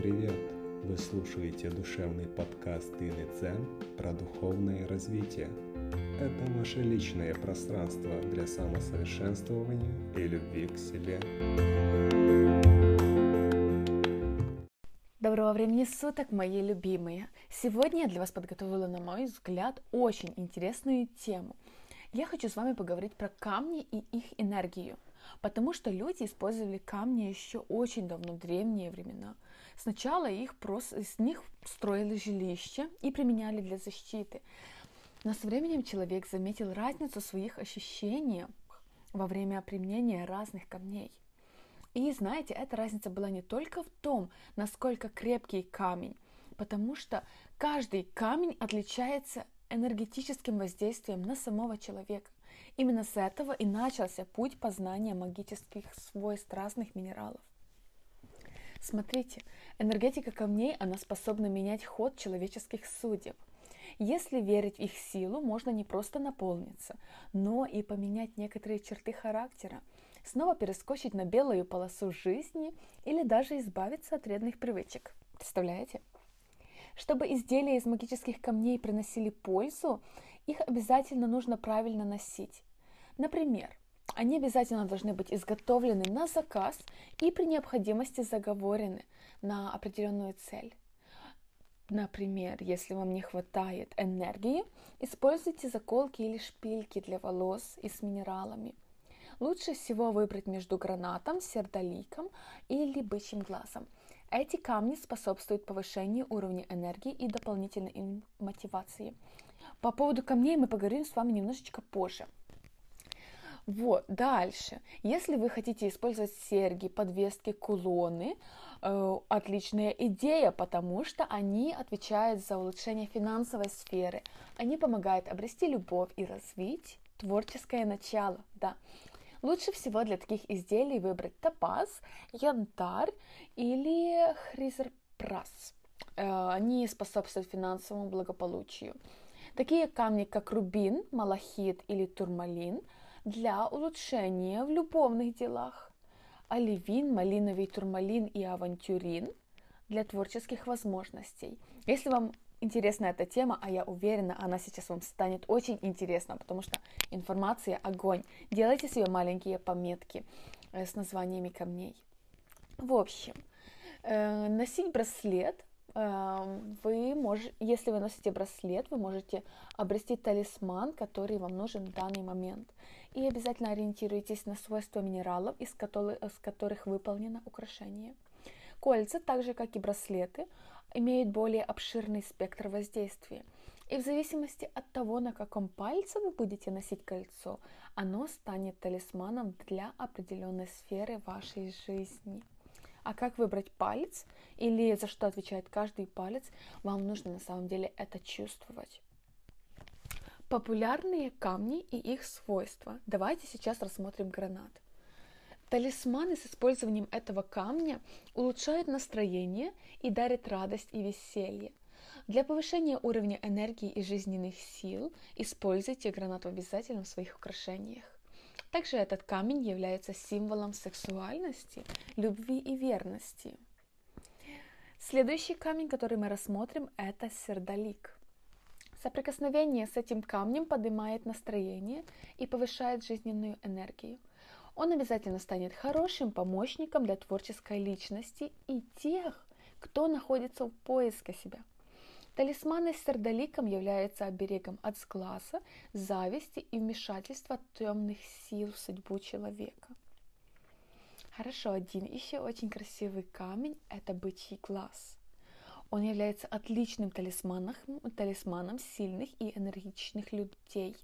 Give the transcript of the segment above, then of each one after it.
привет! Вы слушаете душевный подкаст Ины Цен про духовное развитие. Это ваше личное пространство для самосовершенствования и любви к себе. Доброго времени суток, мои любимые! Сегодня я для вас подготовила, на мой взгляд, очень интересную тему. Я хочу с вами поговорить про камни и их энергию – потому что люди использовали камни еще очень давно, древние времена. Сначала их просто, из них строили жилища и применяли для защиты. Но со временем человек заметил разницу в своих ощущениях во время применения разных камней. И знаете, эта разница была не только в том, насколько крепкий камень, потому что каждый камень отличается энергетическим воздействием на самого человека. Именно с этого и начался путь познания магических свойств разных минералов. Смотрите, энергетика камней, она способна менять ход человеческих судеб. Если верить в их силу, можно не просто наполниться, но и поменять некоторые черты характера, снова перескочить на белую полосу жизни или даже избавиться от вредных привычек. Представляете? Чтобы изделия из магических камней приносили пользу, их обязательно нужно правильно носить. Например, они обязательно должны быть изготовлены на заказ и при необходимости заговорены на определенную цель. Например, если вам не хватает энергии, используйте заколки или шпильки для волос и с минералами. Лучше всего выбрать между гранатом, сердоликом или бычьим глазом. Эти камни способствуют повышению уровня энергии и дополнительной мотивации. По поводу камней мы поговорим с вами немножечко позже. Вот, дальше. Если вы хотите использовать серьги, подвески, кулоны, э, отличная идея, потому что они отвечают за улучшение финансовой сферы. Они помогают обрести любовь и развить творческое начало, да. Лучше всего для таких изделий выбрать топаз, янтарь или хризерпрас. Э, они способствуют финансовому благополучию. Такие камни, как рубин, малахит или турмалин – для улучшения в любовных делах. Оливин, малиновый турмалин и авантюрин для творческих возможностей. Если вам интересна эта тема, а я уверена, она сейчас вам станет очень интересна, потому что информация огонь. Делайте себе маленькие пометки э, с названиями камней. В общем, э, носить браслет Эм, вы можете, если вы носите браслет, вы можете обрести талисман, который вам нужен в данный момент. И обязательно ориентируйтесь на свойства минералов, из которых, из которых выполнено украшение. Кольца, так же как и браслеты, имеют более обширный спектр воздействия. И в зависимости от того, на каком пальце вы будете носить кольцо, оно станет талисманом для определенной сферы вашей жизни. А как выбрать палец или за что отвечает каждый палец, вам нужно на самом деле это чувствовать. Популярные камни и их свойства. Давайте сейчас рассмотрим гранат. Талисманы с использованием этого камня улучшают настроение и дарят радость и веселье. Для повышения уровня энергии и жизненных сил используйте гранат обязательно в своих украшениях. Также этот камень является символом сексуальности, любви и верности. Следующий камень, который мы рассмотрим, это сердолик. Соприкосновение с этим камнем поднимает настроение и повышает жизненную энергию. Он обязательно станет хорошим помощником для творческой личности и тех, кто находится в поиске себя. Талисманы с сердоликом являются оберегом от сглаза, зависти и вмешательства темных сил в судьбу человека. Хорошо, один еще очень красивый камень – это бычий глаз. Он является отличным талисманом, талисманом сильных и энергичных людей.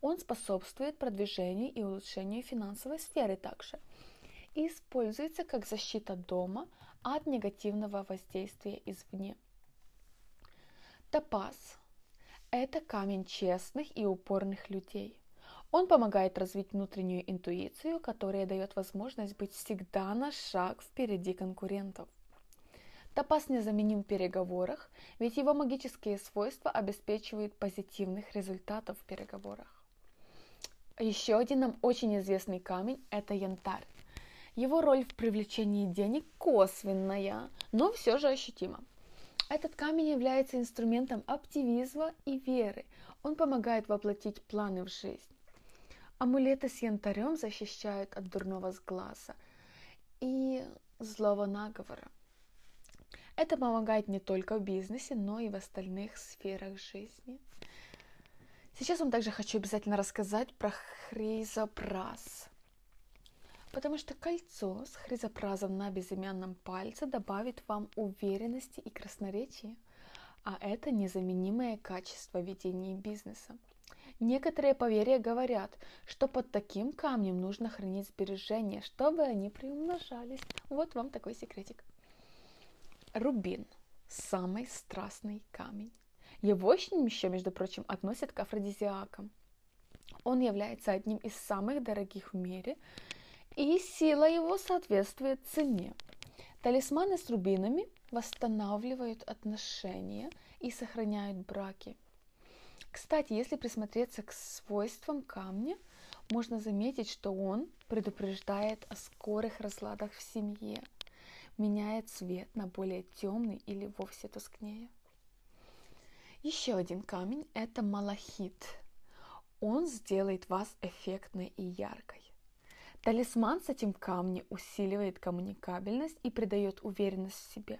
Он способствует продвижению и улучшению финансовой сферы также и используется как защита дома от негативного воздействия извне – Топаз – это камень честных и упорных людей. Он помогает развить внутреннюю интуицию, которая дает возможность быть всегда на шаг впереди конкурентов. Топаз незаменим в переговорах, ведь его магические свойства обеспечивают позитивных результатов в переговорах. Еще один нам очень известный камень – это янтарь. Его роль в привлечении денег косвенная, но все же ощутима. Этот камень является инструментом оптимизма и веры. Он помогает воплотить планы в жизнь. Амулеты с янтарем защищают от дурного сглаза и злого наговора. Это помогает не только в бизнесе, но и в остальных сферах жизни. Сейчас вам также хочу обязательно рассказать про хризопраз. Потому что кольцо с хризопразом на безымянном пальце добавит вам уверенности и красноречия. А это незаменимое качество ведения бизнеса. Некоторые поверья говорят, что под таким камнем нужно хранить сбережения, чтобы они приумножались. Вот вам такой секретик. Рубин – самый страстный камень. Его еще, между прочим, относят к афродизиакам. Он является одним из самых дорогих в мире, и сила его соответствует цене. Талисманы с рубинами восстанавливают отношения и сохраняют браки. Кстати, если присмотреться к свойствам камня, можно заметить, что он предупреждает о скорых разладах в семье – меняет цвет на более темный или вовсе тускнее. Еще один камень – это малахит. Он сделает вас эффектной и яркой. Талисман с этим камнем усиливает коммуникабельность и придает уверенность в себе.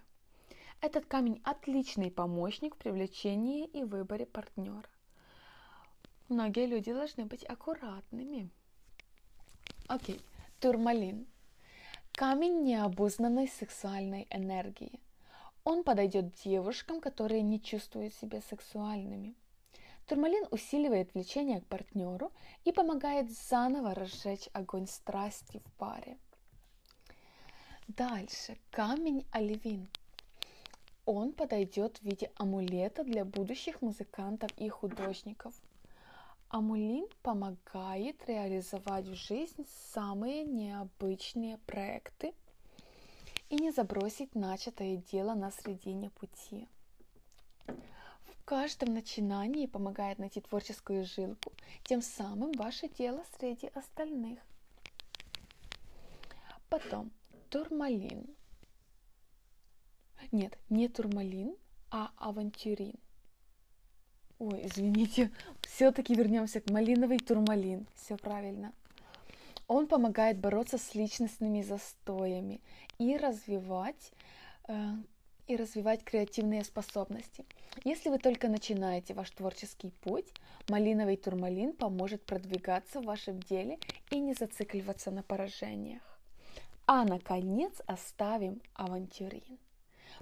Этот камень отличный помощник в привлечении и выборе партнера. Многие люди должны быть аккуратными. Окей, турмалин – Камень необузнанной сексуальной энергии. Он подойдет девушкам, которые не чувствуют себя сексуальными. Турмалин усиливает влечение к партнеру и помогает заново разжечь огонь страсти в паре. Дальше камень оливин. Он подойдет в виде амулета для будущих музыкантов и художников – Амулин помогает реализовать в жизнь самые необычные проекты и не забросить начатое дело на середине пути. В каждом начинании помогает найти творческую жилку, тем самым ваше дело среди остальных. Потом турмалин. Нет, не турмалин, а авантюрин – Ой, извините, все-таки вернемся к малиновый турмалин. Все правильно. Он помогает бороться с личностными застоями и развивать э, и развивать креативные способности. Если вы только начинаете ваш творческий путь, малиновый турмалин поможет продвигаться в вашем деле и не зацикливаться на поражениях. А наконец оставим авантюрин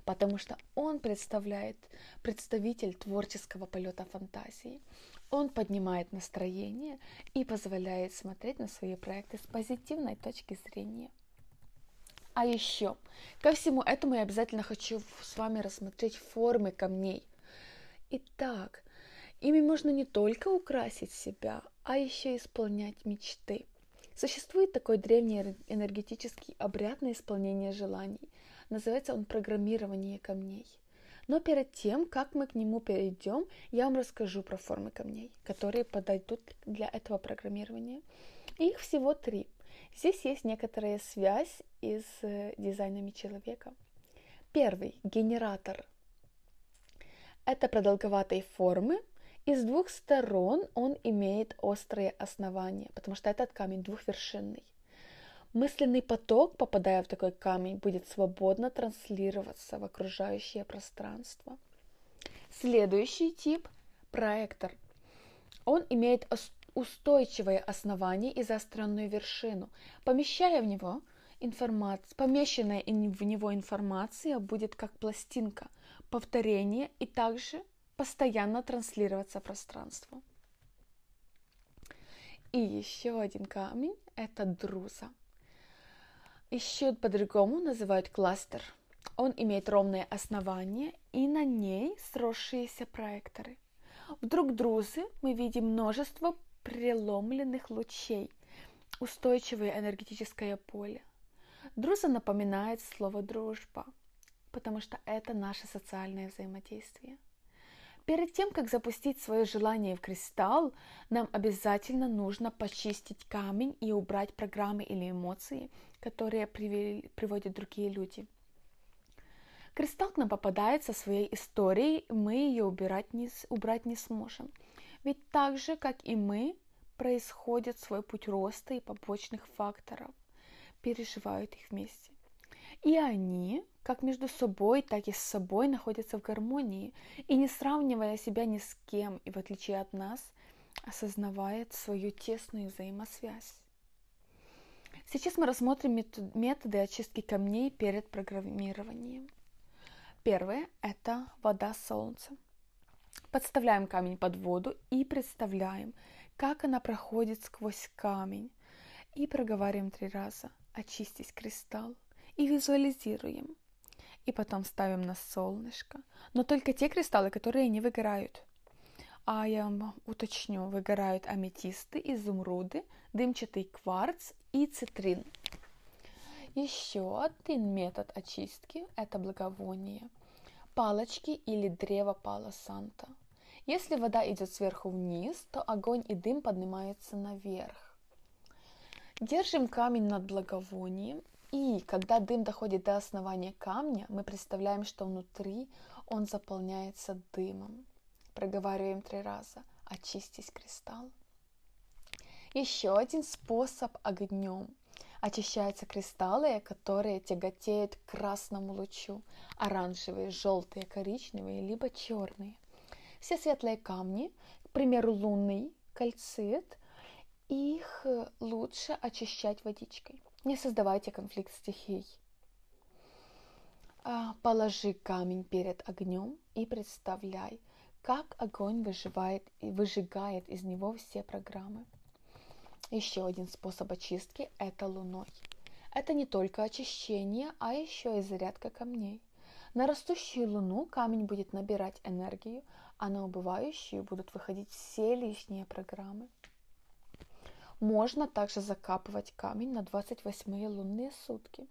потому что он представляет представитель творческого полета фантазии. Он поднимает настроение и позволяет смотреть на свои проекты с позитивной точки зрения. А еще, ко всему этому я обязательно хочу с вами рассмотреть формы камней. Итак, ими можно не только украсить себя, а еще исполнять мечты. Существует такой древний энергетический обряд на исполнение желаний – Называется он «Программирование камней». Но перед тем, как мы к нему перейдем, я вам расскажу про формы камней, которые подойдут для этого программирования. Их всего три. Здесь есть некоторая связь с э, дизайнами человека. Первый – генератор. Это продолговатой формы, и с двух сторон он имеет острые основания, потому что этот камень двухвершинный. Мысленный поток, попадая в такой камень, будет свободно транслироваться в окружающее пространство. Следующий тип – проектор. Он имеет устойчивое основание и заостренную вершину. Помещая в него информацию, помещенная в него информация будет как пластинка, повторение и также постоянно транслироваться пространству. И еще один камень – это друза. Еще по-другому называют кластер. Он имеет ровное основание и на ней сросшиеся проекторы. Вдруг друзы мы видим множество преломленных лучей, устойчивое энергетическое поле. Друза напоминает слово дружба, потому что это наше социальное взаимодействие. Перед тем, как запустить свое желание в кристалл, нам обязательно нужно почистить камень и убрать программы или эмоции, которые привели, приводят другие люди. Кристалл к нам попадает со своей историей, мы ее убирать не, убрать не сможем. Ведь так же, как и мы, происходит свой путь роста и побочных факторов, переживают их вместе. И они, как между собой, так и с собой, находятся в гармонии и не сравнивая себя ни с кем, и в отличие от нас, осознавает свою тесную взаимосвязь. Сейчас мы рассмотрим методы очистки камней перед программированием. Первое – это вода солнца. Подставляем камень под воду и представляем, как она проходит сквозь камень. И проговариваем три раза «Очистись, кристалл» и визуализируем. И потом ставим на солнышко. Но только те кристаллы, которые не выгорают. А я вам уточню, выгорают аметисты, изумруды, дымчатый кварц и цитрин. Еще один метод очистки – это благовоние, палочки или древо пала санта. Если вода идет сверху вниз, то огонь и дым поднимаются наверх. Держим камень над благовонием и когда дым доходит до основания камня, мы представляем, что внутри он заполняется дымом. Проговариваем три раза. Очистись, кристалл. Еще один способ огнем. Очищаются кристаллы, которые тяготеют к красному лучу. Оранжевые, желтые, коричневые, либо черные. Все светлые камни, к примеру, лунный кальцит, их лучше очищать водичкой. Не создавайте конфликт стихий. А, положи камень перед огнем и представляй, как огонь выживает и выжигает из него все программы. Еще один способ очистки – это луной. Это не только очищение, а еще и зарядка камней. На растущую луну камень будет набирать энергию, а на убывающую будут выходить все лишние программы. Можно также закапывать камень на 28 лунные сутки.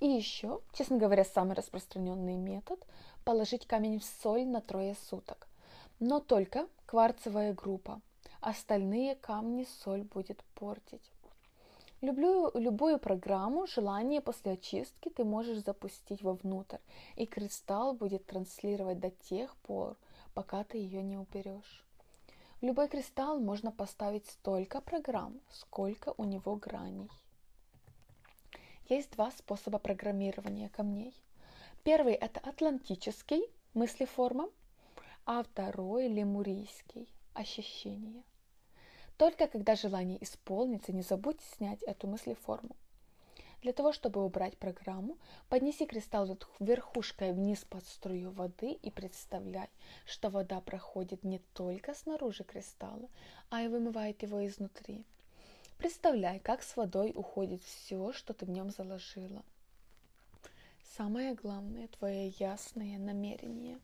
И еще, честно говоря, самый распространенный метод – положить камень в соль на трое суток. Но только кварцевая группа. Остальные камни соль будет портить. Люблю, любую программу, желание после очистки ты можешь запустить вовнутрь, и кристалл будет транслировать до тех пор, пока ты ее не уберешь. В любой кристалл можно поставить столько программ, сколько у него граней. Есть два способа программирования камней. Первый – это атлантический, мыслеформа, а второй – лемурийский, ощущение. Только когда желание исполнится, не забудьте снять эту мыслеформу. Для того, чтобы убрать программу, поднеси кристалл верхушкой вниз под струю воды и представляй, что вода проходит не только снаружи кристалла, а и вымывает его изнутри. Представляй, как с водой уходит все, что ты в нем заложила. Самое главное – твое ясное намерение.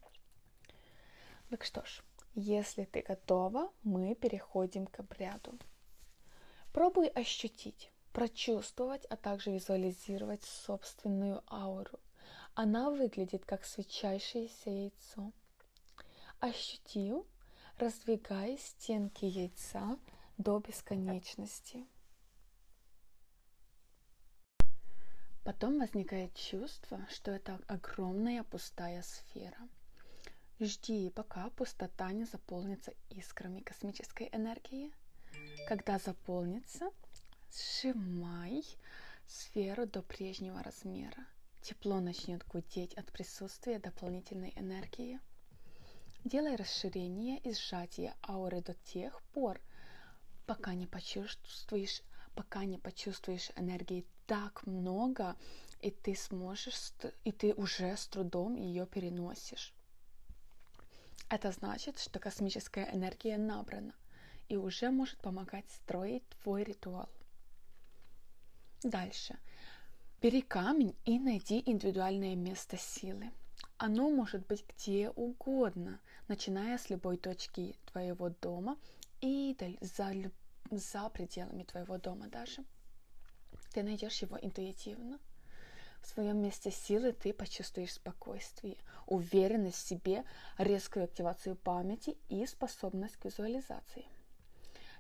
Так что ж, если ты готова, мы переходим к обряду. Пробуй ощутить, прочувствовать, а также визуализировать собственную ауру. Она выглядит как свечащееся яйцо. Ощутил, раздвигая стенки яйца до бесконечности. Потом возникает чувство, что это огромная пустая сфера. Жди, пока пустота не заполнится искрами космической энергии. Когда заполнится, Сжимай сферу до прежнего размера. Тепло начнет гудеть от присутствия дополнительной энергии. Делай расширение и сжатие ауры до тех пор, пока не почувствуешь, пока не почувствуешь энергии так много, и ты сможешь, и ты уже с трудом ее переносишь. Это значит, что космическая энергия набрана и уже может помогать строить твой ритуал. Дальше. Бери камень и найди индивидуальное место силы. Оно может быть где угодно, начиная с любой точки твоего дома и за, за пределами твоего дома даже. Ты найдешь его интуитивно. В своем месте силы ты почувствуешь спокойствие, уверенность в себе, резкую активацию памяти и способность к визуализации.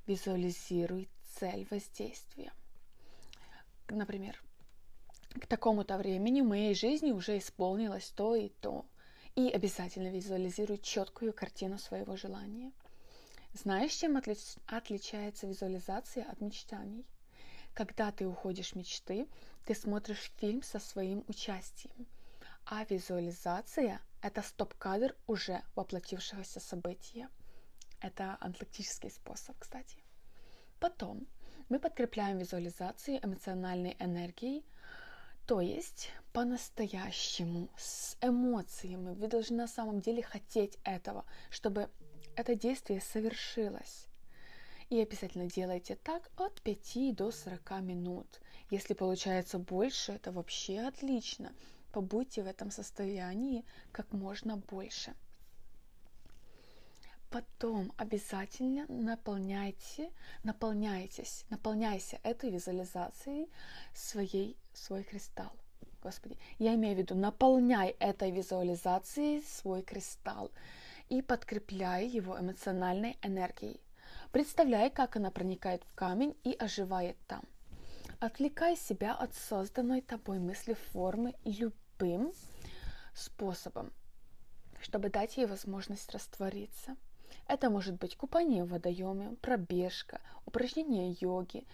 Визуализируй цель воздействия. Например, к такому-то времени в моей жизни уже исполнилось то и то. И обязательно визуализируй четкую картину своего желания. Знаешь, чем отли- отличается визуализация от мечтаний? Когда ты уходишь мечты, ты смотришь фильм со своим участием. А визуализация – это стоп-кадр уже воплотившегося события. Это аналитический способ, кстати. Потом мы подкрепляем визуализацию эмоциональной энергией, то есть по-настоящему, с эмоциями. Вы должны на самом деле хотеть этого, чтобы это действие совершилось. И обязательно делайте так от 5 до 40 минут. Если получается больше, это вообще отлично. Побудьте в этом состоянии как можно больше. Потом обязательно наполняйте, наполняйтесь, наполняйся этой визуализацией своей, свой кристалл. Господи, я имею в виду, наполняй этой визуализацией свой кристалл и подкрепляй его эмоциональной энергией. Представляй, как она проникает в камень и оживает там. Отвлекай себя от созданной тобой мысли формы любым способом, чтобы дать ей возможность раствориться. Это может быть купание в водоеме, пробежка, упражнение йоги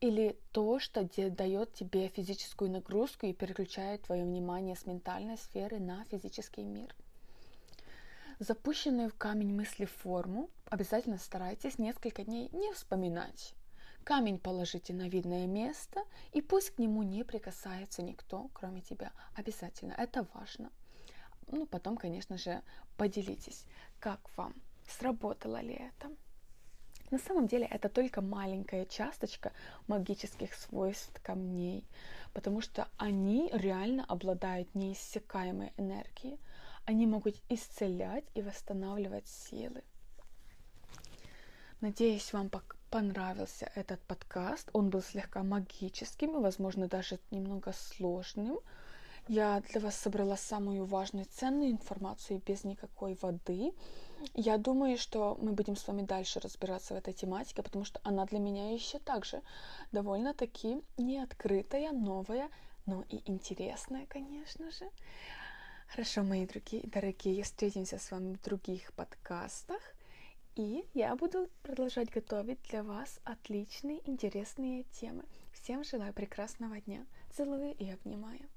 или то, что дает тебе физическую нагрузку и переключает твое внимание с ментальной сферы на физический мир. Запущенную в камень мысли форму обязательно старайтесь несколько дней не вспоминать. Камень положите на видное место, и пусть к нему не прикасается никто, кроме тебя. Обязательно, это важно. Ну, потом, конечно же, поделитесь, как вам, сработало ли это. На самом деле это только маленькая часточка магических свойств камней, потому что они реально обладают неиссякаемой энергией. Они могут исцелять и восстанавливать силы. Надеюсь, вам понравился этот подкаст. Он был слегка магическим возможно, даже немного сложным. Я для вас собрала самую важную ценную информацию без никакой воды. Я думаю, что мы будем с вами дальше разбираться в этой тематике, потому что она для меня еще также довольно-таки неоткрытая, новая, но и интересная, конечно же. Хорошо, мои другие, дорогие, встретимся с вами в других подкастах. И я буду продолжать готовить для вас отличные, интересные темы. Всем желаю прекрасного дня. Целую и обнимаю.